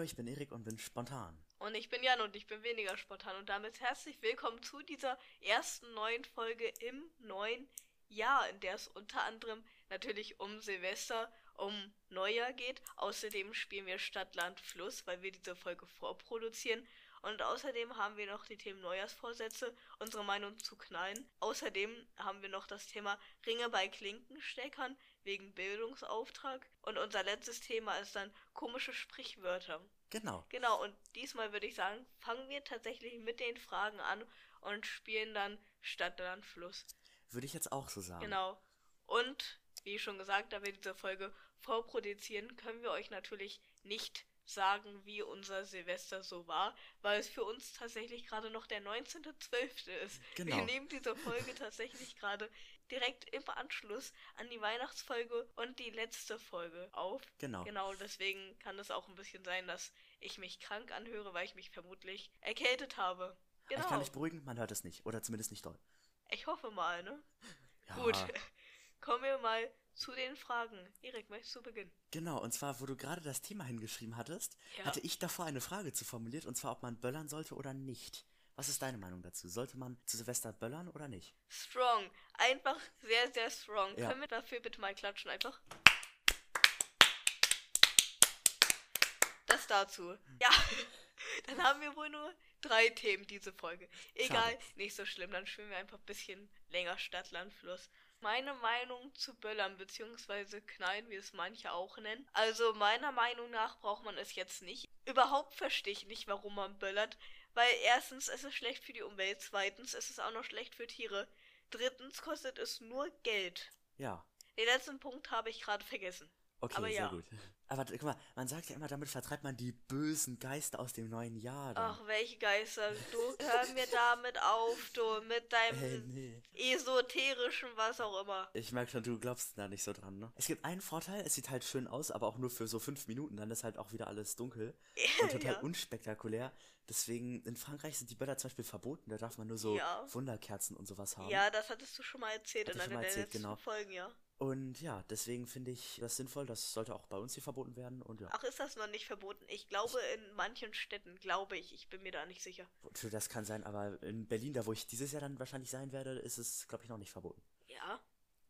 Hallo, ich bin Erik und bin spontan. Und ich bin Jan und ich bin weniger spontan. Und damit herzlich willkommen zu dieser ersten neuen Folge im neuen Jahr, in der es unter anderem natürlich um Silvester, um Neujahr geht. Außerdem spielen wir Stadt, Land, Fluss, weil wir diese Folge vorproduzieren. Und außerdem haben wir noch die Themen Neujahrsvorsätze, unsere Meinung zu Knallen. Außerdem haben wir noch das Thema Ringe bei Klinkensteckern wegen Bildungsauftrag. Und unser letztes Thema ist dann komische Sprichwörter. Genau. Genau, und diesmal würde ich sagen, fangen wir tatsächlich mit den Fragen an und spielen dann Stadt, Land, Fluss. Würde ich jetzt auch so sagen. Genau. Und, wie schon gesagt, da wir diese Folge vorproduzieren, können wir euch natürlich nicht sagen, wie unser Silvester so war, weil es für uns tatsächlich gerade noch der 19.12. ist. Genau. Wir nehmen diese Folge tatsächlich gerade direkt im Anschluss an die Weihnachtsfolge und die letzte Folge auf. Genau. Genau, deswegen kann es auch ein bisschen sein, dass ich mich krank anhöre, weil ich mich vermutlich erkältet habe. Genau. Ich kann dich beruhigen, man hört es nicht. Oder zumindest nicht doll. Ich hoffe mal, ne? Ja. Gut. Kommen wir mal zu den Fragen. Erik, möchtest du beginnen? Genau, und zwar, wo du gerade das Thema hingeschrieben hattest, Ja. hatte ich davor eine Frage zu formuliert, und zwar, ob man böllern sollte oder nicht. Was ist deine Meinung dazu? Sollte man zu Silvester böllern oder nicht? Strong. Einfach sehr, sehr strong. Ja. Können wir dafür bitte mal klatschen? Einfach. Das dazu. Ja. Dann haben wir wohl nur drei Themen diese Folge. Egal, Schade. nicht so schlimm. Dann spielen wir einfach ein bisschen länger Stadt, Land, Fluss. Meine Meinung zu Böllern bzw. Knallen, wie es manche auch nennen. Also meiner Meinung nach braucht man es jetzt nicht. Überhaupt verstehe ich nicht, warum man böllert. Weil erstens, es ist schlecht für die Umwelt. Zweitens, es ist auch noch schlecht für Tiere. Drittens kostet es nur Geld. Ja. Den letzten Punkt habe ich gerade vergessen. Okay, Aber sehr ja. gut. Aber guck mal, man sagt ja immer, damit vertreibt man die bösen Geister aus dem neuen Jahr. dann. Ach, welche Geister. Du hör mir damit auf, du, mit deinem Äh, nee. esoterischen, was auch immer. Ich merke schon, du glaubst da nicht so dran, ne? Es gibt einen Vorteil, es sieht halt schön aus, aber auch nur für so fünf Minuten, dann ist halt auch wieder alles dunkel und total Ja. unspektakulär. Deswegen, in Frankreich sind die Böller zum Beispiel verboten, da darf man nur so Ja. Wunderkerzen und sowas haben. Ja, das hattest du schon mal erzählt Hatte in einer mal der erzählt, letzten genau. Folgen, ja. Und ja, deswegen finde ich das sinnvoll, das sollte auch bei uns hier verboten werden und ja. Ach, ist das noch nicht verboten? Ich glaube, in manchen Städten, glaube ich. Ich bin mir da nicht sicher. Das kann sein, aber in Berlin, da wo ich dieses Jahr dann wahrscheinlich sein werde, ist es, glaube ich, noch nicht verboten. Ja.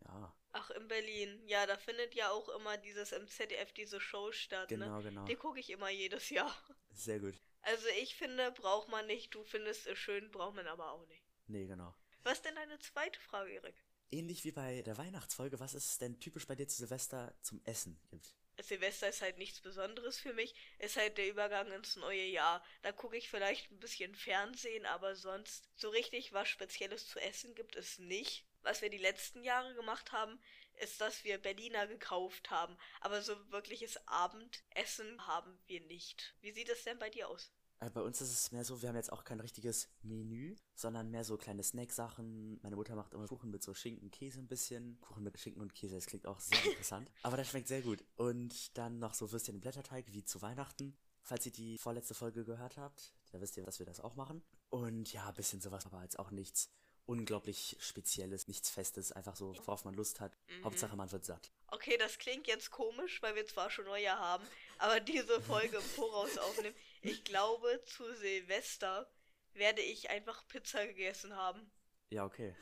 Ja, Ach, in Berlin. Ja, da findet ja auch immer dieses im ZDF diese Show statt, ne? genau, genau. Die gucke ich immer jedes Jahr. Sehr gut. Also ich finde, braucht man nicht. Du findest es schön, braucht man aber auch nicht. Nee, genau. Was ist denn deine zweite Frage, Erik? Ähnlich wie bei der Weihnachtsfolge, was ist denn typisch bei dir zu Silvester zum Essen gibt? Silvester ist halt nichts Besonderes für mich. Ist halt der Übergang ins neue Jahr. Da gucke ich vielleicht ein bisschen Fernsehen, aber sonst so richtig was Spezielles zu essen gibt es nicht. Was wir die letzten Jahre gemacht haben, ist, dass wir Berliner gekauft haben. Aber so wirkliches Abendessen haben wir nicht. Wie sieht es denn bei dir aus? Äh, Bei uns ist es mehr so, wir haben jetzt auch kein richtiges Menü, sondern mehr so kleine Snacksachen. Meine Mutter macht immer Kuchen mit so Schinken, Käse ein bisschen. Kuchen mit Schinken und Käse, das klingt auch sehr interessant. Aber das schmeckt sehr gut. Und dann noch so Würstchen im Blätterteig, wie zu Weihnachten. Falls ihr die vorletzte Folge gehört habt, da wisst ihr, dass wir das auch machen. Und ja, ein bisschen sowas, aber jetzt auch nichts unglaublich Spezielles, nichts Festes, einfach so, worauf man Lust hat. Mhm. Hauptsache, man wird satt. Okay, das klingt jetzt komisch, weil wir zwar schon Neujahr haben, aber diese Folge im Voraus aufnehmen. Ich glaube, zu Silvester werde ich einfach Pizza gegessen haben. Ja, okay.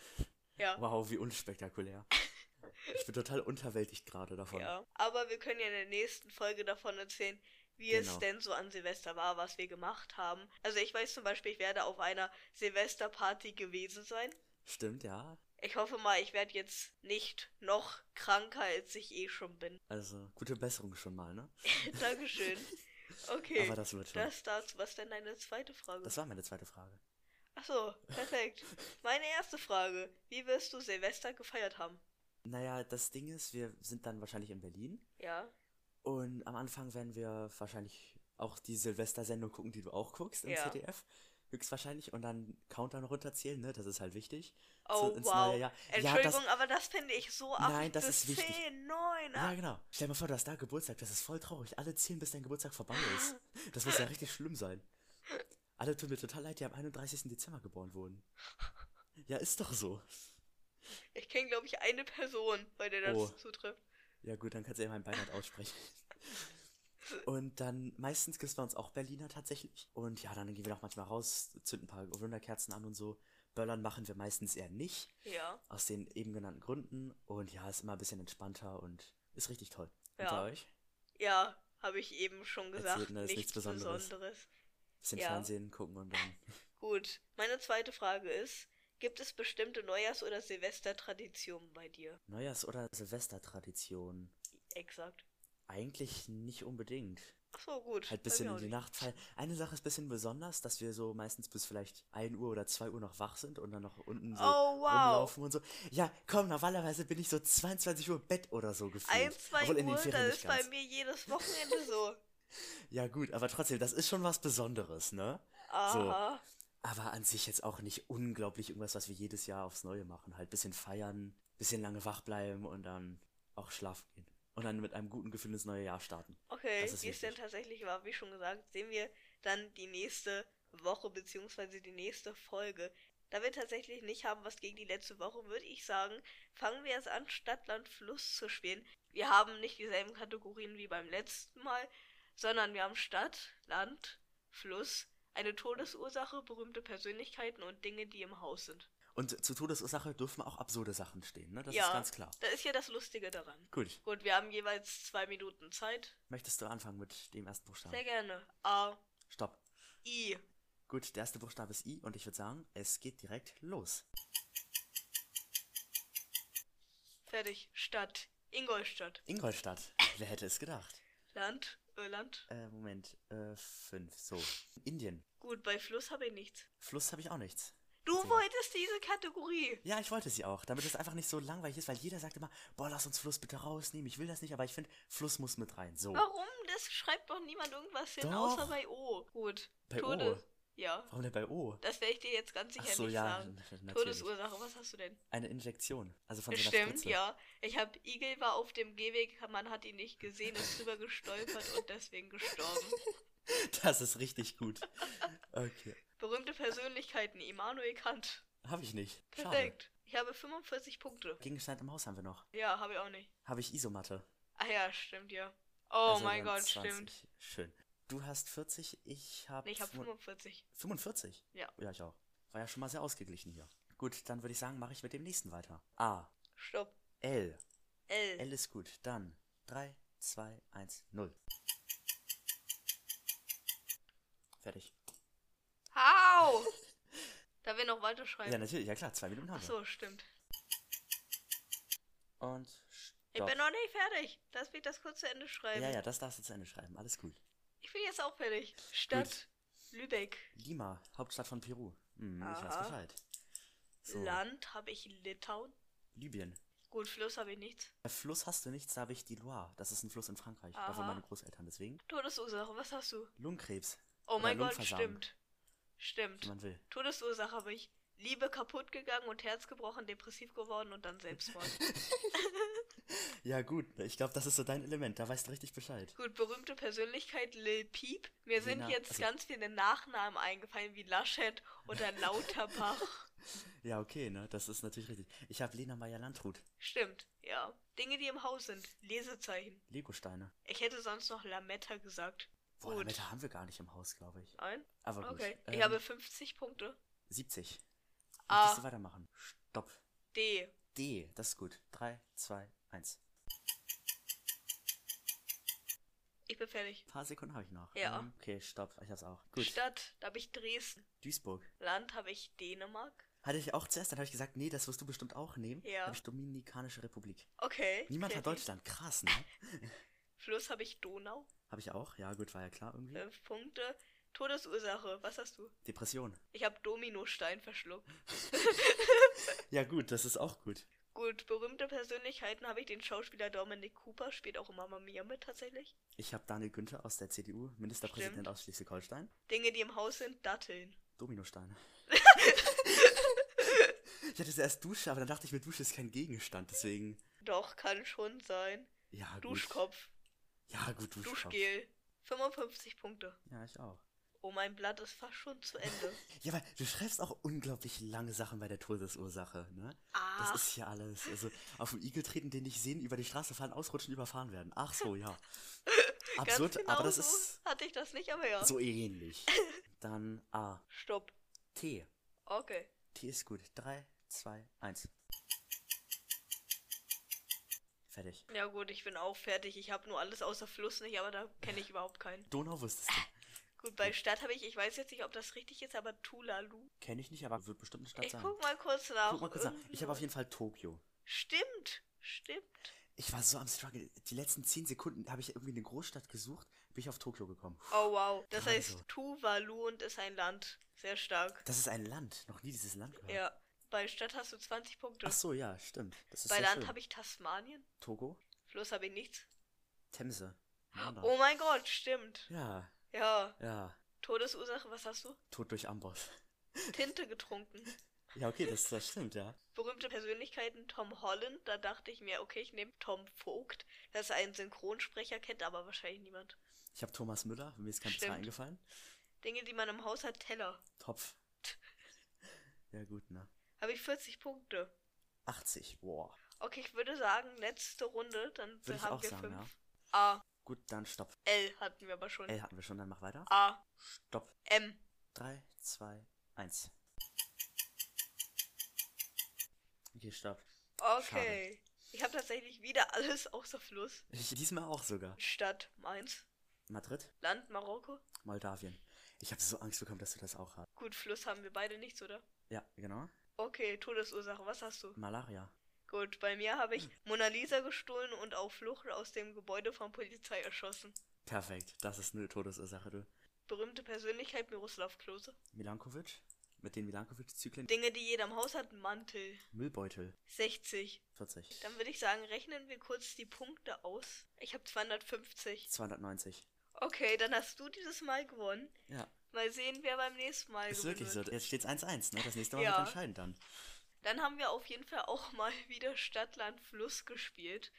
Ja. Wow, wie unspektakulär. Ich bin total unterwältigt gerade davon. Ja. Aber wir können ja in der nächsten Folge davon erzählen, wie es Genau. denn so an Silvester war, was wir gemacht haben. Also ich weiß zum Beispiel, ich werde auf einer Silvesterparty gewesen sein. Stimmt, ja. Ich hoffe mal, ich werde jetzt nicht noch kranker, als ich eh schon bin. Also, gute Besserung schon mal, ne? Dankeschön. Okay. Aber das wird schon. Das dazu. Was denn deine zweite Frage? Das war meine zweite Frage. Ach so, perfekt. Meine erste Frage. Wie wirst du Silvester gefeiert haben? Naja, das Ding ist, wir sind dann wahrscheinlich in Berlin. Ja. Und am Anfang werden wir wahrscheinlich auch die Silvester-Sendung gucken, die du auch guckst im Ja. ZDF. Höchstwahrscheinlich. Und dann Countdown runterzählen, ne? Das ist halt wichtig. Oh, ins wow. neue Jahr. Ja, Entschuldigung, das, aber das finde ich so ab. Nein, das ist wichtig. 10, 9, ja, genau. Stell dir mal vor, du hast da Geburtstag. Das ist voll traurig. Alle zählen, bis dein Geburtstag vorbei ist. Das muss ja richtig schlimm sein. Alle tun mir total leid, die am 31. Dezember geboren wurden. Ja, ist doch so. Ich kenne, glaube ich, eine Person, bei der das Oh. zutrifft. Ja gut, dann kannst du ja mein Beileid aussprechen. Und dann meistens gibt es bei uns auch Berliner tatsächlich. Und ja, dann gehen wir auch manchmal raus, zünden ein paar Wunderkerzen an und so. Böllern machen wir meistens eher nicht. Ja. Aus den eben genannten Gründen. Und ja, ist immer ein bisschen entspannter und ist richtig toll. Und Ja. bei euch? Ja, habe ich eben schon gesagt. Erzählt, ne, ist nichts nichts Besonderes. Besonderes. Bisschen Ja. Fernsehen gucken und dann. Gut. Meine zweite Frage ist: Gibt es bestimmte Neujahrs- oder Silvestertraditionen bei dir? Neujahrs- oder Silvestertradition? Exakt. Eigentlich nicht unbedingt. Ach so, gut. Halt Bei bisschen in die nicht. Nacht fallen. Eine Sache ist ein bisschen besonders, dass wir so meistens bis vielleicht 1 Uhr oder 2 Uhr noch wach sind und dann noch unten so Oh, wow. rumlaufen und so. Ja, komm, normalerweise bin ich so 22 Uhr im Bett oder so gefühlt. Ein, zwei Obwohl in den Uhr, Ferien das ist bei mir jedes Wochenende so. Ja gut, aber trotzdem, das ist schon was Besonderes, ne? Aha. Aber an sich jetzt auch nicht unglaublich irgendwas, was wir jedes Jahr aufs Neue machen. Halt bisschen feiern, bisschen lange wach bleiben und dann auch schlafen gehen. Und dann mit einem guten Gefühl ins neue Jahr starten. Okay, wie es denn tatsächlich war, wie schon gesagt, sehen wir dann die nächste Woche beziehungsweise die nächste Folge. Da wir tatsächlich nicht haben, was gegen die letzte Woche, würde ich sagen, fangen wir jetzt an, Stadt, Land, Fluss zu spielen. Wir haben nicht dieselben Kategorien wie beim letzten Mal, sondern wir haben Stadt, Land, Fluss, eine Todesursache, berühmte Persönlichkeiten und Dinge, die im Haus sind. Und zur Todesursache dürfen auch absurde Sachen stehen, ne? Das Ja. ist ganz klar. Da ist ja das Lustige daran. Gut. Gut, wir haben jeweils zwei Minuten Zeit. Möchtest du anfangen mit dem ersten Buchstaben? Sehr gerne. A, Stopp. I. Gut, der erste Buchstabe ist I und ich würde sagen, es geht direkt los. Fertig. Stadt. Ingolstadt. Ingolstadt. Wer hätte es gedacht? Land. Irland. Äh, Moment. Äh, fünf. So. Indien. Gut, bei Fluss habe ich nichts. Fluss habe ich auch nichts. Du So. wolltest diese Kategorie. Ja, ich wollte sie auch, damit es einfach nicht so langweilig ist, weil jeder sagt immer, boah, lass uns Fluss bitte rausnehmen. Ich will das nicht, aber ich finde, Fluss muss mit rein. So. Warum? Das schreibt doch niemand irgendwas hin, Doch. außer bei O. Gut. Bei Tode- O? Ja. Warum denn bei O? Das werde ich dir jetzt ganz Ach sicher so, nicht ja, sagen. natürlich. Todesursache, was hast du denn? Eine Injektion. Also von so einer Stimmt, Spritze. ja. Ich habe Igel war auf dem Gehweg, man hat ihn nicht gesehen, ist drüber gestolpert und deswegen gestorben. Das ist richtig gut. Okay. Berühmte Persönlichkeiten, Immanuel Kant. Habe ich nicht. Schade. Perfekt. Ich habe 45 Punkte. Gegenstand im Haus haben wir noch. Ja, habe ich auch nicht. Habe ich Isomatte. Ah ja, stimmt, ja. Oh Also mein Gott, 20. stimmt. Schön. Du hast 40, ich habe Nee, ich habe 45. 45. Ja. Ja, ich auch. War ja schon mal sehr ausgeglichen hier. Gut, dann würde ich sagen, mache ich mit dem nächsten weiter. A. Stopp. L. L. L ist gut. Dann 3, 2, 1, 0. Fertig. Hau! da wir noch weiterschreiben. Ja, natürlich. Ja klar, zwei Minuten haben Ach wir. so, stimmt. Und Ich stopp. bin noch nicht fertig. Lass mich das kurz zu Ende schreiben. Ja, ja, das darfst du zu Ende schreiben. Alles gut. Ich bin jetzt auch fertig. Stadt. Lübeck. Lima, Hauptstadt von Peru. Hm, ich weiß Aha. Bescheid. So, Land habe ich Litauen. Libyen. Gut, Fluss habe ich nichts. Bei Fluss hast du nichts, da habe ich die Loire. Das ist ein Fluss in Frankreich. Da wohnen Aha. meine Großeltern. Deswegen Todesursache, was hast du? Lungenkrebs, Oh mein Gott, stimmt. Stimmt. wie man will. Todesursache habe ich Liebe kaputt gegangen und Herz gebrochen, depressiv geworden und dann Selbstmord. Ja gut, ich glaube, das ist so dein Element. Da weißt du richtig Bescheid. Gut, berühmte Persönlichkeit Lil Peep. Mir sind Lena- jetzt also- ganz viele Nachnamen eingefallen, wie Laschet oder Lauterbach. Ja, okay, ne? Das ist natürlich richtig. Ich habe Lena Meyer-Landrut. Stimmt, ja. Dinge, die im Haus sind. Lesezeichen. Legosteine. Ich hätte sonst noch Lametta gesagt. Boah, damit haben wir gar nicht im Haus, glaube ich. Nein? Aber gut. Okay. Ähm, Ich habe 50 Punkte. 70. A. Möchtest du weitermachen? Stopp. D. D, das ist gut. 3, 2, 1. Ich bin fertig. Ein paar Sekunden habe ich noch. Ja. Ähm, okay, stopp. Ich hab's auch. Gut. Stadt, da habe ich Dresden. Duisburg. Land habe ich Dänemark. Hatte ich auch zuerst, dann habe ich gesagt, nee, das wirst du bestimmt auch nehmen. Ja. Habe ich Dominikanische Republik. Okay. Niemand hat. Deutschland. Krass, ne? Fluss habe ich Donau. habe ich auch. Ja, gut, war ja klar irgendwie. Fünf Punkte. Todesursache, was hast du? Depression. Ich habe Dominostein verschluckt. Ja, gut, das ist auch gut. Gut, berühmte Persönlichkeiten habe ich den Schauspieler Dominic Cooper, spielt auch in Mamma Mia mit tatsächlich. Ich habe Daniel Günther aus der CDU, Ministerpräsident Stimmt. aus Schleswig-Holstein. Dinge, die im Haus sind, Datteln. Dominosteine. ich hatte zuerst Dusche, aber dann dachte ich mir, Dusche ist kein Gegenstand, deswegen. Doch, kann schon sein. Ja, gut. Duschkopf, Ja, gut, Duschkopf. Duschgel. 55 Punkte. Ja, ich auch. Oh, mein Blatt ist fast schon zu Ende. Ja, weil du schreibst auch unglaublich lange Sachen bei der Todesursache, ne? Ah. Das ist ja alles. Also auf dem Igel treten, den nicht sehen, über die Straße fahren, ausrutschen, überfahren werden. Ach so, ja. Absurd, genau aber das so ist hatte ich das nicht, aber ja. so ähnlich. Dann A. Stopp. T. Okay. T ist gut. 3, 2, 1. Fertig. Ja gut, ich bin auch fertig. Ich habe nur alles außer Fluss nicht, aber da kenne ich überhaupt keinen. Donau wusstest du. Gut, bei Stadt habe ich, ich weiß jetzt nicht, ob das richtig ist, aber Tulalu. Kenne ich nicht, aber wird bestimmt eine Stadt Ich sein. guck mal kurz nach. Guck mal kurz nach. Ich habe auf jeden Fall Tokio. Stimmt, stimmt. Ich war so am Struggle. Die letzten 10 Sekunden habe ich irgendwie eine Großstadt gesucht, bin ich auf Tokio gekommen. Oh wow. Das Gerade heißt. Tuvalu und ist ein Land. Sehr stark. Das ist ein Land. Noch nie dieses Land gehört. Ja. Bei Stadt hast du 20 Punkte. Ach so, ja, stimmt. Das ist bei Land habe ich Tasmanien. Togo, Fluss habe ich nichts. Themse. Manda. Oh mein Gott, stimmt. Ja, Ja. ja. Todesursache, was hast du? Tod durch Amboss. Tinte getrunken. Ja, okay, das, das stimmt, ja. Berühmte Persönlichkeiten, Tom Holland. Da dachte ich mir, okay, ich nehme Tom Vogt. Das ist ein Synchronsprecher, kennt aber wahrscheinlich niemand. Ich habe Thomas Müller, mir ist kein. Zwei eingefallen. Dinge, die man im Haus hat, Teller. Topf. Ja, gut, ne? Habe ich 40 Punkte. 80, boah. Okay, ich würde sagen, letzte Runde, dann Würde haben wir sagen, fünf. ja. A. Gut, dann stopp. L hatten wir aber schon. L hatten wir schon, dann mach weiter. A. Stopp. M. 3, 2, 1. Okay, stopp. Okay. Ich habe tatsächlich wieder alles außer Fluss. Ich, diesmal auch sogar. Stadt Mainz. Madrid, Land Marokko. Moldawien. Ich habe so Angst bekommen, dass du das auch hast. Gut, Fluss haben wir beide nichts, oder? Ja, genau. Okay, Todesursache, was hast du? Malaria. Gut, bei mir habe ich Mona Lisa gestohlen und auf Flucht aus dem Gebäude von Polizei erschossen. Perfekt, das ist eine Todesursache, du. Berühmte Persönlichkeit Miroslav Klose. Milankovic? Mit den Milankovic-Zyklen? Dinge, die jeder im Haus hat, Mantel. Müllbeutel. 60. 40. Dann würde ich sagen, rechnen wir kurz die Punkte aus. Ich habe 250. 290. Okay, dann hast du dieses Mal gewonnen. Ja, Mal sehen, wer beim nächsten Mal ist gewinnen wirklich so. Jetzt steht's 1-1, ne? Das nächste Mal Ja. wird entscheidend dann. Dann haben wir auf jeden Fall auch mal wieder Stadt, Land, Fluss gespielt.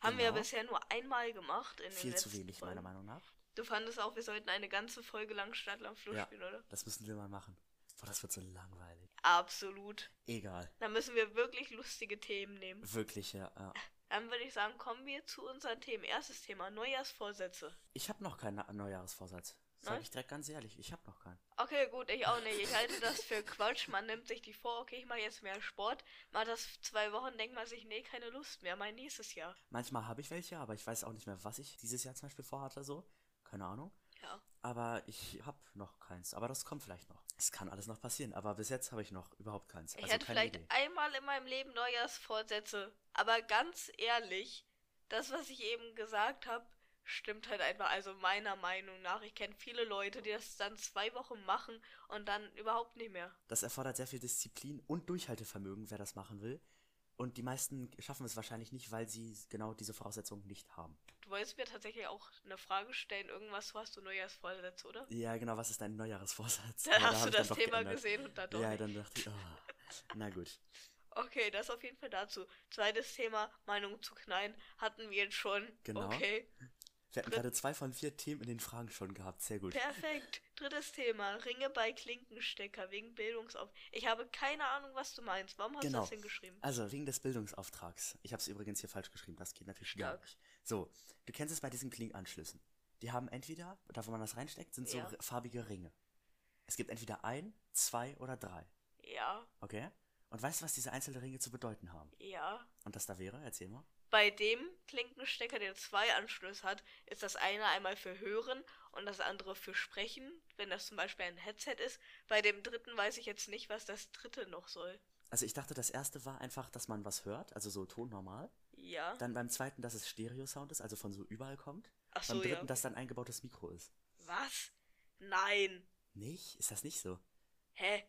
Haben wir ja Genau. bisher nur einmal gemacht in den Viel zu letzten wenig, Folgen. meiner Meinung nach. Du fandest auch, wir sollten eine ganze Folge lang Stadt, Land, Fluss Ja. spielen, oder? Das müssen wir mal machen. Boah, das wird so langweilig. Absolut. Egal. Dann müssen wir wirklich lustige Themen nehmen. Wirklich, ja. ja. Dann würde ich sagen, kommen wir zu unseren Themen. Erstes Thema, Neujahrsvorsätze. Ich habe noch keinen Neujahresvorsatz. Sag ich direkt ganz ehrlich. Ich habe noch keinen. Okay, gut, ich auch nicht. Ich halte das für Quatsch. Man nimmt sich die vor, okay, ich mache jetzt mehr Sport. Macht das zwei Wochen, denkt man sich, nee, keine Lust mehr, mein nächstes Jahr. Manchmal habe ich welche, aber ich weiß auch nicht mehr, was ich dieses Jahr zum Beispiel vorhatte, so. Keine Ahnung. Ja. Aber ich habe noch keins. Aber das kommt vielleicht noch. Es kann alles noch passieren. Aber bis jetzt habe ich noch überhaupt keins. Ich Also hätte vielleicht Idee. einmal in meinem Leben Neujahrsvorsätze. Aber ganz ehrlich, das, was ich eben gesagt habe, stimmt halt einfach. Also meiner Meinung nach. Ich kenne viele Leute, die das dann zwei Wochen machen und dann überhaupt nicht mehr. Das erfordert sehr viel Disziplin und Durchhaltevermögen, wer das machen will. Und die meisten schaffen es wahrscheinlich nicht, weil sie genau diese Voraussetzungen nicht haben. Du wolltest mir tatsächlich auch eine Frage stellen. Irgendwas hast du Neujahrsvorsätze, oder? Ja, genau, was ist dein Neujahresvorsatz? Dann da hast hab du das Thema geändert. gesehen und dann doch Ja, dann dachte ich, oh, na gut. Okay, das auf jeden Fall dazu. Zweites Thema, Meinung zu Knallen, hatten wir jetzt schon. Genau. Okay, Wir hatten Dritt- gerade zwei von vier Themen in den Fragen schon gehabt. Sehr gut. perfekt. Drittes Thema, Ringe bei Klinkenstecker wegen Bildungsauf. Ich habe keine Ahnung, was du meinst. Warum hast du Genau. das hingeschrieben? Also, wegen des Bildungsauftrags. Ich habe es übrigens hier falsch geschrieben. Das geht natürlich gar Stark. nicht. So, du kennst es bei diesen Klinganschlüssen. Die haben entweder, da wo man das reinsteckt, sind so Ja. farbige Ringe. Es gibt entweder ein, zwei oder drei. Ja, Okay? Und weißt du, was diese einzelnen Ringe zu bedeuten haben? ja. Und das da wäre? Erzähl mal. Bei dem Klinkenstecker, der zwei Anschlüsse hat, ist das eine einmal für Hören und das andere für Sprechen, wenn das zum Beispiel ein Headset ist. Bei dem dritten weiß ich jetzt nicht, was das dritte noch soll. Also ich dachte, das erste war einfach, dass man was hört, also so Ton normal. Ja. Dann beim zweiten, dass es Stereo-Sound ist, also von so überall kommt. Ach beim so, dritten, ja. dass dann ein eingebautes Mikro ist. Was? Nein. Nicht? Ist das nicht so? Hä?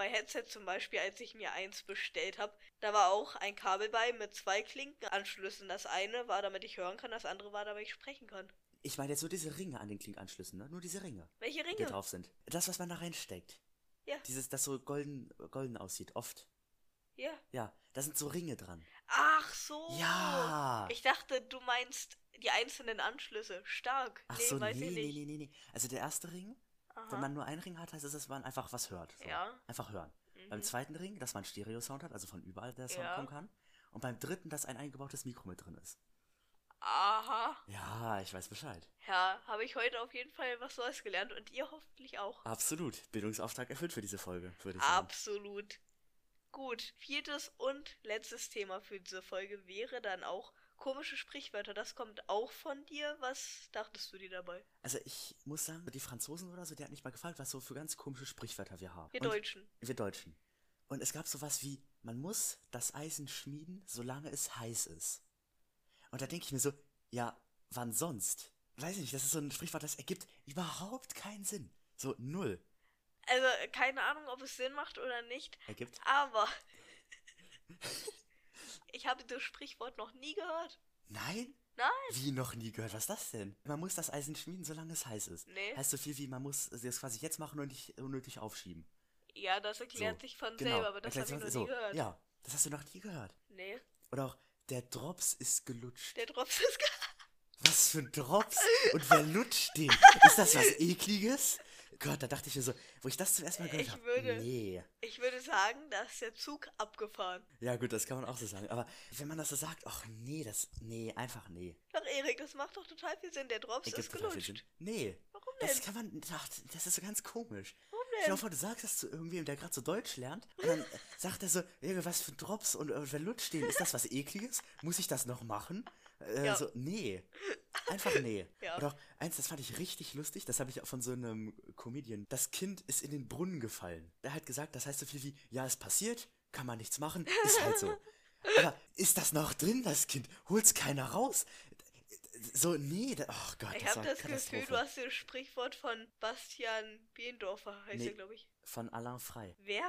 Bei Headset zum Beispiel, als ich mir eins bestellt habe, da war auch ein Kabel bei mit zwei Klinkenanschlüssen. Das eine war, damit ich hören kann, das andere war, damit ich sprechen kann. Ich meine jetzt nur diese Ringe an den Klinganschlüssen, ne? Nur diese Ringe, Welche die Ringe? da drauf sind. Das, was man da reinsteckt. Ja. Dieses, das so golden, golden aussieht, oft. Ja. Ja, da sind so Ringe dran. Ach so. Ja. Ich dachte, du meinst die einzelnen Anschlüsse. Stark. Ach nee, so, nee, nee, nee, nee, nee. Also der erste Ring, Aha. wenn man nur einen Ring hat, heißt es, dass man einfach was hört. So. Ja. Einfach hören. Beim Mhm. zweiten Ring, dass man Stereo-Sound hat, also von überall der Sound Ja. kommen kann. Und beim dritten, dass ein eingebautes Mikro mit drin ist. Aha. Ja, ich weiß Bescheid. Ja, habe ich heute auf jeden Fall was Neues gelernt und ihr hoffentlich auch. Absolut. Bildungsauftrag erfüllt für diese Folge, würde ich sagen. Absolut. Gut, viertes und letztes Thema für diese Folge wäre dann auch komische Sprichwörter. Das kommt auch von dir. Was dachtest du dir dabei? Also ich muss sagen, die Franzosen oder so, die hat mich mal gefragt, was so für ganz komische Sprichwörter wir haben. Wir Und Deutschen. Wir Deutschen. Und es gab sowas wie, man muss das Eisen schmieden, solange es heiß ist. Und da denke ich mir so, ja, wann sonst? Weiß ich nicht, das ist so ein Sprichwort, das ergibt überhaupt keinen Sinn. So null Also, keine Ahnung, ob es Sinn macht oder nicht, ergibt. aber ich habe das Sprichwort noch nie gehört. Nein? Nein. Wie noch nie gehört? Was ist das denn? Man muss das Eisen schmieden, solange es heiß ist. Nee. Heißt so viel wie, man muss das quasi jetzt machen und nicht unnötig aufschieben. Ja, das erklärt So, sich von genau. selber, aber das habe ich noch so, nie gehört. Ja, das hast du noch nie gehört. Nee, Oder auch, der Drops ist gelutscht. der Drops ist gar Was für ein Drops? Und wer lutscht den? Ist das was Ekliges? Gott, da dachte ich mir so, wo ich das zum ersten Mal gehört Ich habe. würde- Nee. Ich würde sagen, da ist der Zug abgefahren. Ja, gut, das kann man auch so sagen. Aber wenn man das so sagt, ach nee, das. Nee, einfach nee. Doch, Erik, das macht doch total viel Sinn. Der Drops Ergibt ist gelutscht. Nee. Warum Das denn? kann man. Ach, das ist so ganz komisch. Warum Stell dir vor, du sagst das zu irgendwem, der gerade so Deutsch lernt, und dann sagt er so, irgendwas für Drops und äh, wer lutscht den? Ist das was Ekliges? Muss ich das noch machen? Äh, Ja. So, nee. Einfach nee. Ja. Und auch eins, das fand ich richtig lustig, das habe ich auch von so einem Comedian. Das Kind ist in den Brunnen gefallen. Der hat gesagt, das heißt so viel wie, ja, es passiert, kann man nichts machen, ist halt so. Aber ist das noch drin, das Kind? Holt's keiner raus? So, nee, da, oh Gott, Ich das habe war das Gefühl, du hast das Sprichwort von Bastian Biendorfer, heißt Nee. er, glaube ich. Von Alain Frey. Wer?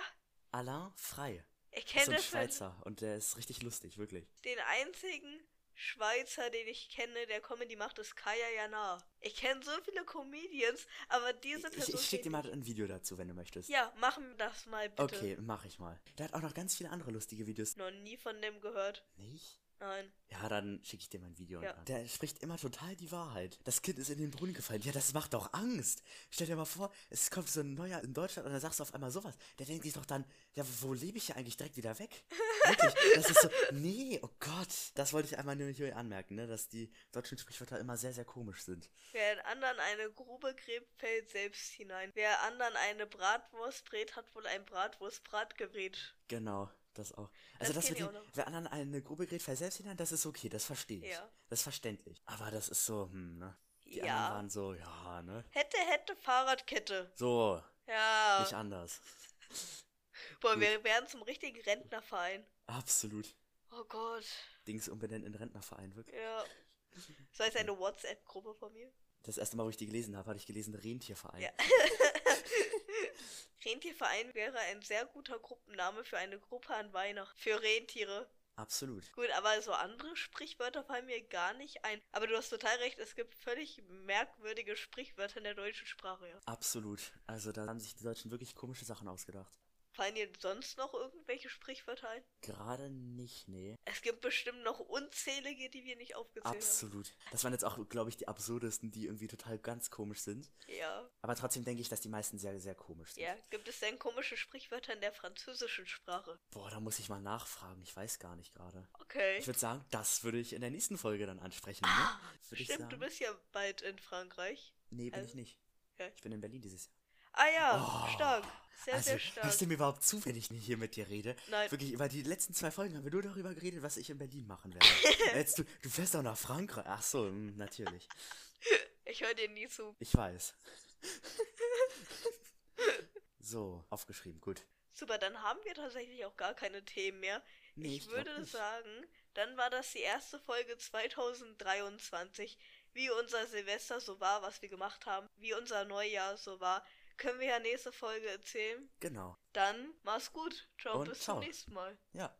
Alain Frey. Ich Das ist kenne so ein das Schweizer und der ist richtig lustig, wirklich. den einzigen Schweizer, den ich kenne, der Comedy macht, ist Kaya Jana. Ich kenne so viele Comedians, aber diese Ich, Person. ich schicke dir mal ein Video dazu, wenn du möchtest. Ja, machen wir das mal bitte. Okay, mach ich mal. Der hat auch noch ganz viele andere lustige Videos. Noch nie von dem gehört. Nicht? Nein. Ja, dann schicke ich dir mal ein Video. Ja. an. Der spricht immer total die Wahrheit. Das Kind ist in den Brunnen gefallen. Ja, das macht doch Angst. Stell dir mal vor, es kommt so ein neuer in Deutschland und dann sagst du auf einmal sowas. Der denkt sich doch dann, ja, wo lebe ich ja eigentlich direkt wieder weg? Wirklich, das ist so, nee, oh Gott. Das wollte ich einmal nur hier anmerken, ne, dass die deutschen Sprichwörter immer sehr, sehr komisch sind. Wer in anderen eine Grube gräbt, fällt selbst hinein. Wer anderen eine Bratwurst brät, hat wohl ein Bratwurstbrat gerät. Genau, das auch. Also Das das, kenn mit ich dem, auch noch. wer anderen eine Grube gerät, selbst hinein, das ist okay, das verstehe ich. Ja. Das ist verständlich. Aber das ist so, hm, ne. Die Ja. anderen waren so, ja, ne. Hätte, hätte, Fahrradkette. So, Ja. nicht anders. Boah, gut. wir werden zum richtigen Rentnerverein. Absolut. Oh Gott. Dings umbenennen in Rentnerverein, wirklich. Ja. Das heißt eine WhatsApp-Gruppe von mir. Das erste Mal, wo ich die gelesen habe, hatte ich gelesen Rentierverein. Ja. Rentierverein wäre ein sehr guter Gruppenname für eine Gruppe an Weihnachten. Für Rentiere. Absolut. Gut, aber so andere Sprichwörter fallen mir gar nicht ein. Aber du hast total recht, es gibt völlig merkwürdige Sprichwörter in der deutschen Sprache, ja. Absolut. Also da haben sich die Deutschen wirklich komische Sachen ausgedacht. Fallen dir sonst noch irgendwelche Sprichwörter ein? Gerade nicht, nee. Es gibt bestimmt noch unzählige, die wir nicht aufgezählt Absolut. Das waren jetzt auch, glaube ich, die absurdesten, die irgendwie total ganz komisch sind. haben. Ja. Aber trotzdem denke ich, dass die meisten sehr, sehr komisch sind. Ja. Gibt es denn komische Sprichwörter in der französischen Sprache? Boah, da muss ich mal nachfragen. Ich weiß gar nicht gerade. Okay. Ich würde sagen, das würde ich in der nächsten Folge dann ansprechen, ne? Würde ich Stimmt, du bist ja bald in Frankreich. Nee, bin also- ich nicht. Okay. Ich bin in Berlin dieses Jahr. Ah ja, Oh. stark. Sehr, also, sehr stark. hörst du mir überhaupt zu, wenn ich nicht hier mit dir rede? Nein. Wirklich, über die letzten zwei Folgen haben wir nur darüber geredet, was ich in Berlin machen werde. Jetzt, du, du fährst auch nach Frankreich. Ach so, mm, natürlich. Ich höre dir nie zu. Ich weiß. So, aufgeschrieben, gut. Super, dann haben wir tatsächlich auch gar keine Themen mehr. Nee, ich ich würde sagen, dann war das die erste Folge 2023. Wie unser Silvester so war, was wir gemacht haben, wie unser Neujahr so war, können wir ja nächste Folge erzählen. Genau. Dann mach's gut. Ciao, Und bis ciao. zum nächsten Mal. Ja.